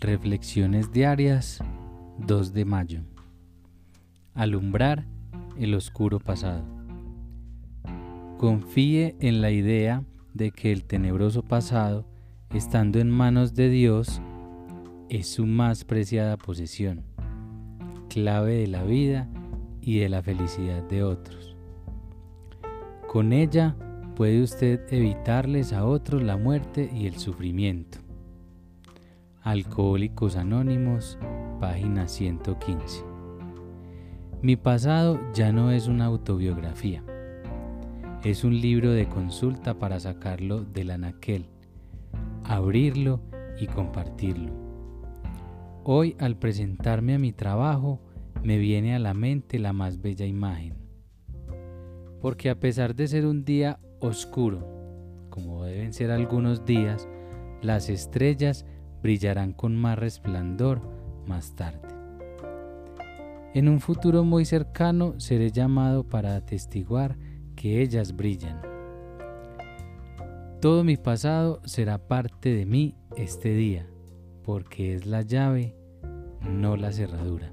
Reflexiones diarias 2 de mayo. Alumbrar el oscuro pasado. Confíe en la idea de que el tenebroso pasado, estando en manos de Dios, es su más preciada posesión, clave de la vida y de la felicidad de otros. Con ella puede usted evitarles a otros la muerte y el sufrimiento. Alcohólicos Anónimos, página 115. Mi pasado ya no es una autobiografía. Es un libro de consulta para sacarlo del anaquel, abrirlo y compartirlo. Hoy al presentarme a mi trabajo me viene a la mente la más bella imagen. Porque a pesar de ser un día oscuro, como deben ser algunos días, las estrellas brillarán con más resplandor más tarde. En un futuro muy cercano seré llamado para atestiguar que ellas brillan. Todo mi pasado será parte de mí este día, porque es la llave, no la cerradura.